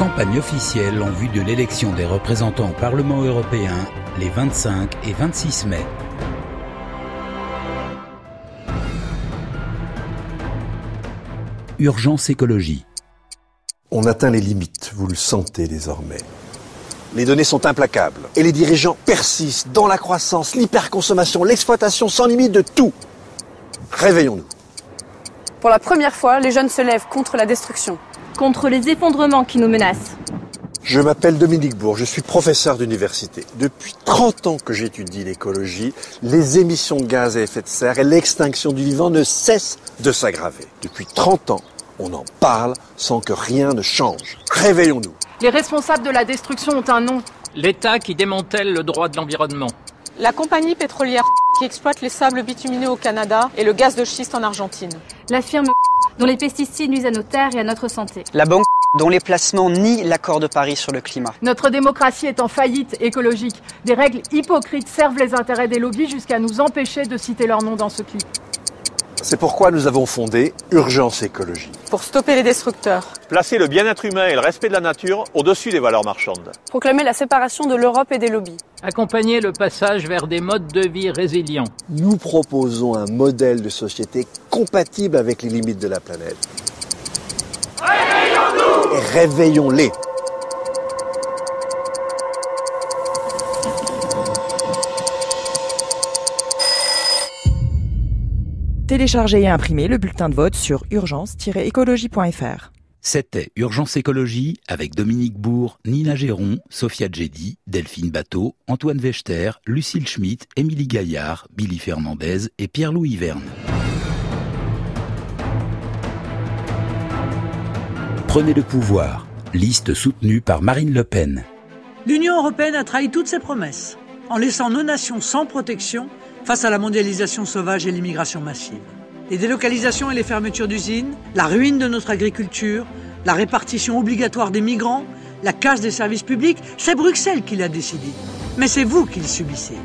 campagne officielle en vue de l'élection des représentants au Parlement européen les 25 et 26 mai. Urgence écologie. On atteint les limites, vous le sentez désormais. Les données sont implacables et les dirigeants persistent dans la croissance, l'hyperconsommation, l'exploitation sans limite de tout. Réveillons-nous. Pour la première fois, les jeunes se lèvent contre la destruction contre les effondrements qui nous menacent. Je m'appelle Dominique Bourg, je suis professeur d'université. Depuis 30 ans que j'étudie l'écologie, les émissions de gaz à effet de serre et l'extinction du vivant ne cessent de s'aggraver. Depuis 30 ans, on en parle sans que rien ne change. Réveillons-nous. Les responsables de la destruction ont un nom. L'État qui démantèle le droit de l'environnement. La compagnie pétrolière qui exploite les sables bitumineux au Canada et le gaz de schiste en Argentine. La firme dont les pesticides nuisent à nos terres et à notre santé. La banque dont les placements nient l'accord de Paris sur le climat. Notre démocratie est en faillite écologique. Des règles hypocrites servent les intérêts des lobbies jusqu'à nous empêcher de citer leur nom dans ce clip. C'est pourquoi nous avons fondé Urgence Écologie. Pour stopper les destructeurs. Placer le bien-être humain et le respect de la nature au-dessus des valeurs marchandes. Proclamer la séparation de l'Europe et des lobbies. Accompagner le passage vers des modes de vie résilients. Nous proposons un modèle de société compatible avec les limites de la planète. Réveillons-nous Et réveillons-les. Téléchargez et imprimez le bulletin de vote sur urgence-écologie.fr. C'était Urgence Écologie avec Dominique Bourg, Nina Géron, Sophia Djedi, Delphine Bateau, Antoine Vechter, Lucille Schmitt, Émilie Gaillard, Billy Fernandez et Pierre-Louis Verne. Prenez le pouvoir. Liste soutenue par Marine Le Pen. L'Union européenne a trahi toutes ses promesses en laissant nos nations sans protection face à la mondialisation sauvage et l'immigration massive. Les délocalisations et les fermetures d'usines, la ruine de notre agriculture, la répartition obligatoire des migrants, la casse des services publics, c'est Bruxelles qui l'a décidé. Mais c'est vous qui le subissez.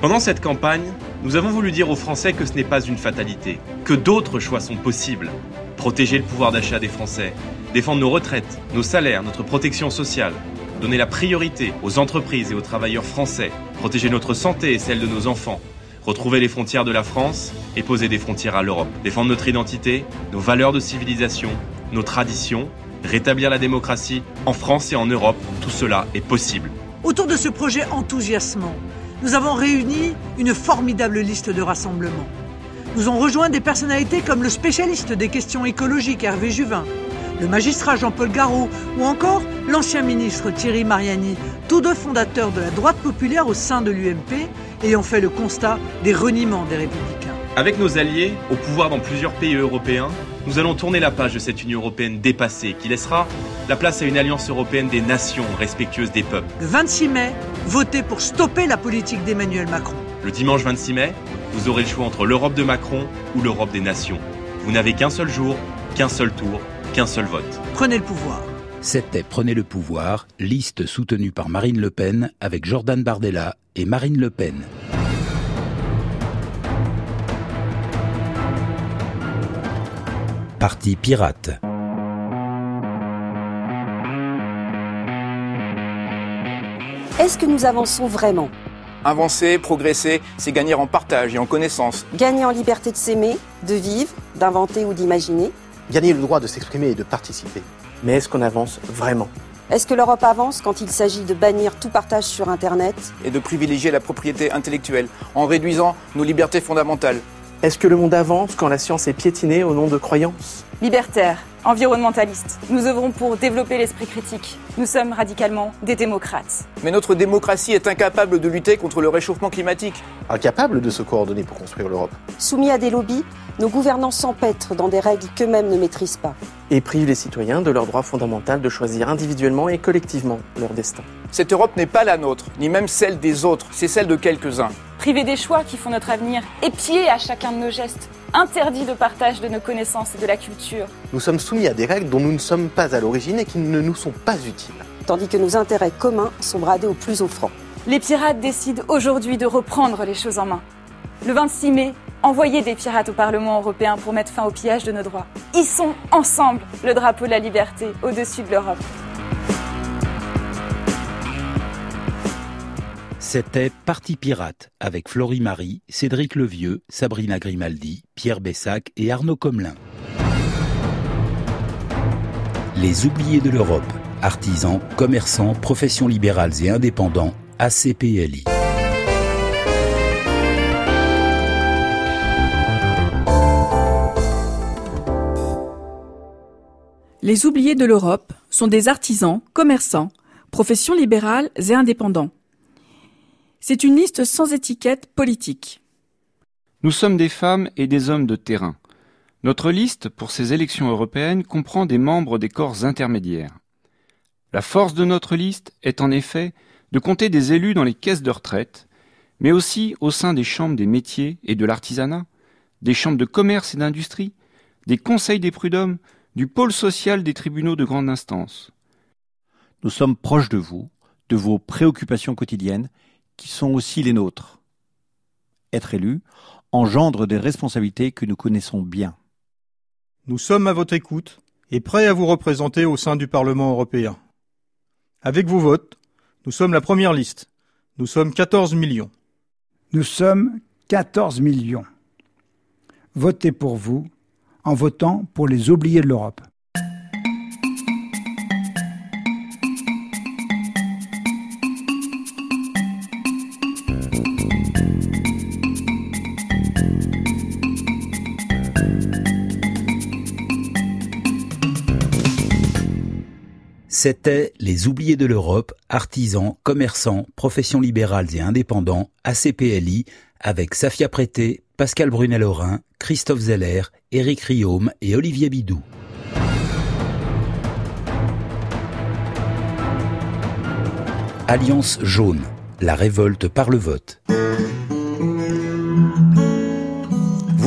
Pendant cette campagne, nous avons voulu dire aux Français que ce n'est pas une fatalité, que d'autres choix sont possibles. Protéger le pouvoir d'achat des Français, défendre nos retraites, nos salaires, notre protection sociale, donner la priorité aux entreprises et aux travailleurs français, protéger notre santé et celle de nos enfants, retrouver les frontières de la France et poser des frontières à l'Europe, défendre notre identité, nos valeurs de civilisation, nos traditions, rétablir la démocratie en France et en Europe, tout cela est possible. Autour de ce projet enthousiasmant, nous avons réuni une formidable liste de rassemblements. Nous ont rejoint des personnalités comme le spécialiste des questions écologiques Hervé Juvin, le magistrat Jean-Paul Garot ou encore l'ancien ministre Thierry Mariani, tous deux fondateurs de la droite populaire au sein de l'UMP, ayant fait le constat des reniements des républicains. Avec nos alliés, au pouvoir dans plusieurs pays européens, nous allons tourner la page de cette Union européenne dépassée qui laissera la place à une alliance européenne des nations respectueuses des peuples. Le 26 mai, votez pour stopper la politique d'Emmanuel Macron. Le dimanche 26 mai, vous aurez le choix entre l'Europe de Macron ou l'Europe des nations. Vous n'avez qu'un seul jour, qu'un seul tour, qu'un seul vote. Prenez le pouvoir. C'était Prenez le pouvoir, liste soutenue par Marine Le Pen avec Jordan Bardella et Marine Le Pen. Parti pirate. Est-ce que nous avançons vraiment? Avancer, progresser, c'est gagner en partage et en connaissance. Gagner en liberté de s'aimer, de vivre, d'inventer ou d'imaginer? Gagner le droit de s'exprimer et de participer. Mais est-ce qu'on avance vraiment Est-ce que l'Europe avance quand il s'agit de bannir tout partage sur Internet? Et de privilégier la propriété intellectuelle en réduisant nos libertés fondamentales? Est-ce que le monde avance quand la science est piétinée au nom de croyances Libertaire, environnementaliste, nous œuvrons pour développer l'esprit critique. Nous sommes radicalement des démocrates. Mais notre démocratie est incapable de lutter contre le réchauffement climatique. Incapable de se coordonner pour construire l'Europe. Soumis à des lobbies, nos gouvernants s'empêtrent dans des règles qu'eux-mêmes ne maîtrisent pas. Et privent les citoyens de leur droit fondamental de choisir individuellement et collectivement leur destin. Cette Europe n'est pas la nôtre, ni même celle des autres, c'est celle de quelques-uns. Privé des choix qui font notre avenir, épier à chacun de nos gestes, interdit de partage de nos connaissances et de la culture. Nous sommes soumis à des règles dont nous ne sommes pas à l'origine et qui ne nous sont pas utiles. Tandis que nos intérêts communs sont bradés au plus offrant. Les pirates décident aujourd'hui de reprendre les choses en main. Le 26 mai, envoyez des pirates au Parlement européen pour mettre fin au pillage de nos droits. Ils sont ensemble le drapeau de la liberté au-dessus de l'Europe. C'était Parti Pirate avec Florie Marie, Cédric Levieux, Sabrina Grimaldi, Pierre Bessac et Arnaud Comelin. Les oubliés de l'Europe, artisans, commerçants, professions libérales et indépendants, ACPLI. Les oubliés de l'Europe sont des artisans, commerçants, professions libérales et indépendants. C'est une liste sans étiquette politique. Nous sommes des femmes et des hommes de terrain. Notre liste pour ces élections européennes comprend des membres des corps intermédiaires. La force de notre liste est en effet de compter des élus dans les caisses de retraite, mais aussi au sein des chambres des métiers et de l'artisanat, des chambres de commerce et d'industrie, des conseils des prud'hommes, du pôle social des tribunaux de grande instance. Nous sommes proches de vous, de vos préoccupations quotidiennes, qui sont aussi les nôtres. Être élu engendre des responsabilités que nous connaissons bien. Nous sommes à votre écoute et prêts à vous représenter au sein du Parlement européen. Avec vos votes, nous sommes la première liste. Nous sommes 14 millions. Nous sommes 14 millions. Votez pour vous en votant pour les oubliés de l'Europe. C'était les oubliés de l'Europe, artisans, commerçants, professions libérales et indépendants, ACPLI, avec Safia Prété, Pascal Brunel-Aurin, Christophe Zeller, Éric Riaume et Olivier Bidou. Alliance jaune, la révolte par le vote.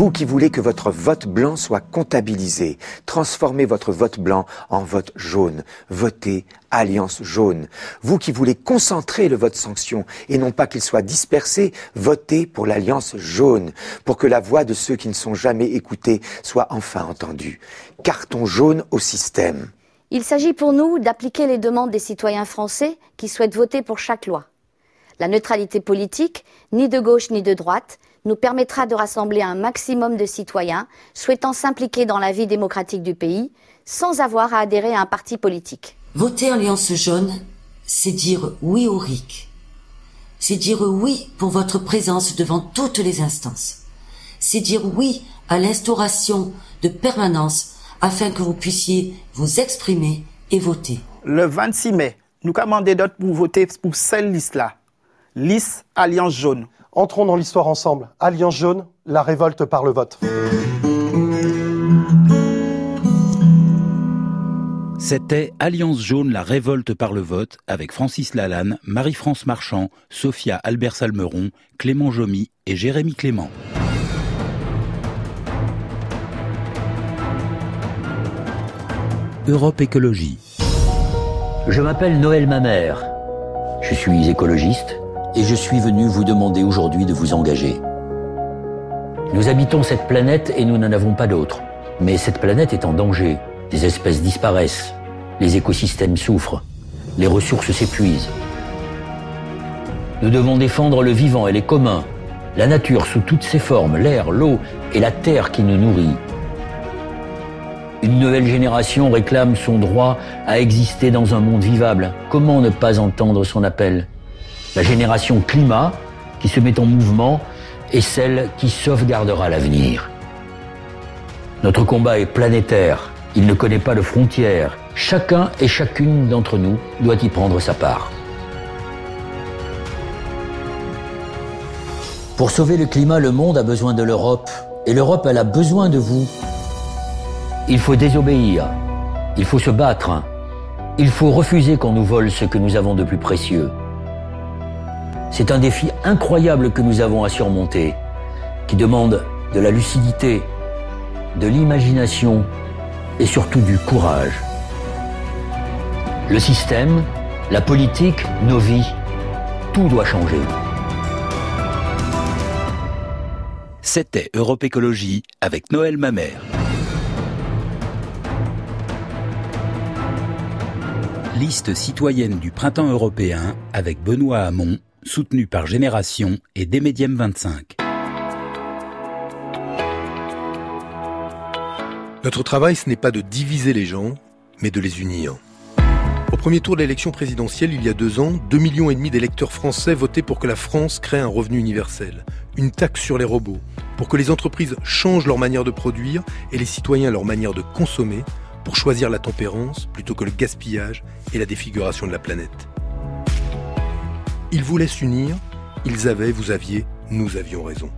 Vous qui voulez que votre vote blanc soit comptabilisé, transformez votre vote blanc en vote jaune. Votez Alliance jaune. Vous qui voulez concentrer le vote sanction et non pas qu'il soit dispersé, votez pour l'Alliance jaune, pour que la voix de ceux qui ne sont jamais écoutés soit enfin entendue. Carton jaune au système. Il s'agit pour nous d'appliquer les demandes des citoyens français qui souhaitent voter pour chaque loi. La neutralité politique, ni de gauche ni de droite, nous permettra de rassembler un maximum de citoyens souhaitant s'impliquer dans la vie démocratique du pays sans avoir à adhérer à un parti politique. Voter Alliance jaune, c'est dire oui au RIC. C'est dire oui pour votre présence devant toutes les instances. C'est dire oui à l'instauration de permanence afin que vous puissiez vous exprimer et voter. Le 26 mai, nous commandons d'autres pour voter pour cette liste-là. Liste Alliance jaune. Entrons dans l'histoire ensemble. Alliance jaune, la révolte par le vote. C'était Alliance jaune, la révolte par le vote, avec Francis Lalanne, Marie-France Marchand, Sophia Albert Salmeron, Clément Jomy et Jérémy Clément. Europe Écologie. Je m'appelle Noël Mamère. Je suis écologiste et je suis venu vous demander aujourd'hui de vous engager. Nous habitons cette planète et nous n'en avons pas d'autre. Mais cette planète est en danger. Des espèces disparaissent, les écosystèmes souffrent, les ressources s'épuisent. Nous devons défendre le vivant et les communs, la nature sous toutes ses formes, l'air, l'eau et la terre qui nous nourrit. Une nouvelle génération réclame son droit à exister dans un monde vivable. Comment ne pas entendre son appel? La génération climat qui se met en mouvement est celle qui sauvegardera l'avenir. Notre combat est planétaire, il ne connaît pas de frontières. Chacun et chacune d'entre nous doit y prendre sa part. Pour sauver le climat, le monde a besoin de l'Europe, et l'Europe, elle a besoin de vous. Il faut désobéir, il faut se battre, il faut refuser qu'on nous vole ce que nous avons de plus précieux. C'est un défi incroyable que nous avons à surmonter, qui demande de la lucidité, de l'imagination et surtout du courage. Le système, la politique, nos vies, tout doit changer. C'était Europe Écologie avec Noël Mamère. Liste citoyenne du printemps européen avec Benoît Hamon soutenu par Génération et Desmédium 25. Notre travail, ce n'est pas de diviser les gens, mais de les unir. Au premier tour de l'élection présidentielle, il y a deux ans, 2,5 millions et demi d'électeurs français votaient pour que la France crée un revenu universel, une taxe sur les robots, pour que les entreprises changent leur manière de produire et les citoyens leur manière de consommer, pour choisir la tempérance plutôt que le gaspillage et la défiguration de la planète. Ils voulaient s'unir, ils avaient, vous aviez, nous avions raison.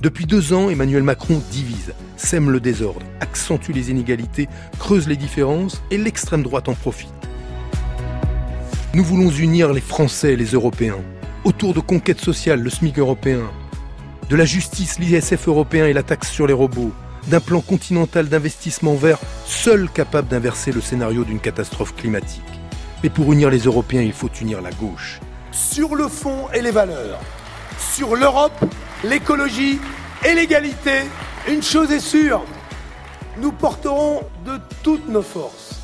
Depuis deux ans, Emmanuel Macron divise, sème le désordre, accentue les inégalités, creuse les différences et l'extrême droite en profite. Nous voulons unir les Français et les Européens autour de conquêtes sociales, le SMIC européen, de la justice, l'ISF européen et la taxe sur les robots, d'un plan continental d'investissement vert seul capable d'inverser le scénario d'une catastrophe climatique. Mais pour unir les Européens, il faut unir la gauche. Sur le fond et les valeurs, sur l'Europe l'écologie et l'égalité, une chose est sûre, nous porterons de toutes nos forces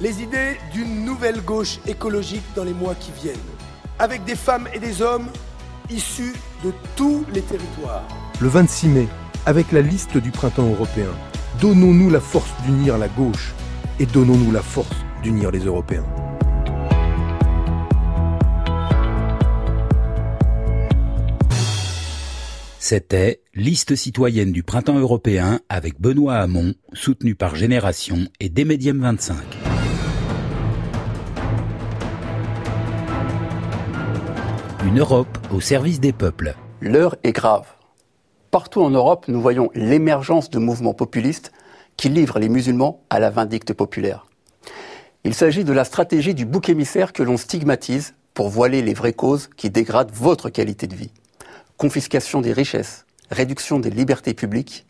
les idées d'une nouvelle gauche écologique dans les mois qui viennent, avec des femmes et des hommes issus de tous les territoires. Le 26 mai, avec la liste du printemps européen, donnons-nous la force d'unir la gauche et donnons-nous la force d'unir les Européens. C'était Liste citoyenne du printemps européen avec Benoît Hamon, soutenu par Génération et Desmédium 25. Une Europe au service des peuples. L'heure est grave. Partout en Europe, nous voyons l'émergence de mouvements populistes qui livrent les musulmans à la vindicte populaire. Il s'agit de la stratégie du bouc émissaire que l'on stigmatise pour voiler les vraies causes qui dégradent votre qualité de vie confiscation des richesses, réduction des libertés publiques.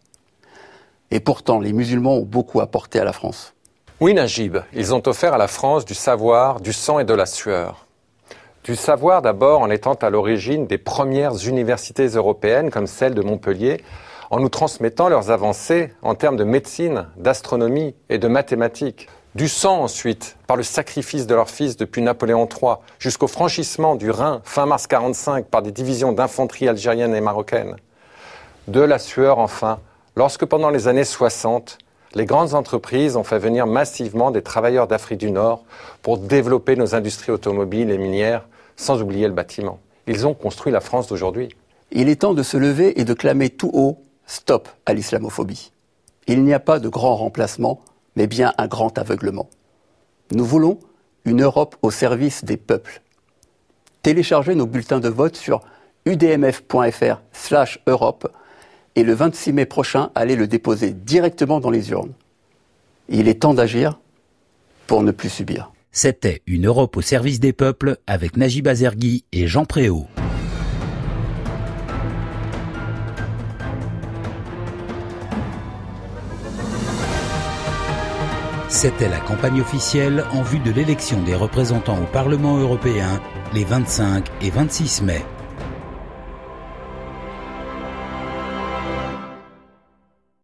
Et pourtant, les musulmans ont beaucoup apporté à la France. Oui, Najib, ils ont offert à la France du savoir, du sang et de la sueur. Du savoir d'abord en étant à l'origine des premières universités européennes comme celle de Montpellier, en nous transmettant leurs avancées en termes de médecine, d'astronomie et de mathématiques. Du sang ensuite, par le sacrifice de leurs fils depuis Napoléon III, jusqu'au franchissement du Rhin fin mars 45 par des divisions d'infanterie algériennes et marocaines. De la sueur enfin, lorsque pendant les années 60, les grandes entreprises ont fait venir massivement des travailleurs d'Afrique du Nord pour développer nos industries automobiles et minières, sans oublier le bâtiment. Ils ont construit la France d'aujourd'hui. Il est temps de se lever et de clamer tout haut Stop à l'islamophobie. Il n'y a pas de grand remplacement mais bien un grand aveuglement. Nous voulons une Europe au service des peuples. Téléchargez nos bulletins de vote sur udmf.fr slash Europe et le 26 mai prochain, allez le déposer directement dans les urnes. Il est temps d'agir pour ne plus subir. C'était une Europe au service des peuples avec Najib Azergui et Jean Préau. C'était la campagne officielle en vue de l'élection des représentants au Parlement européen les 25 et 26 mai.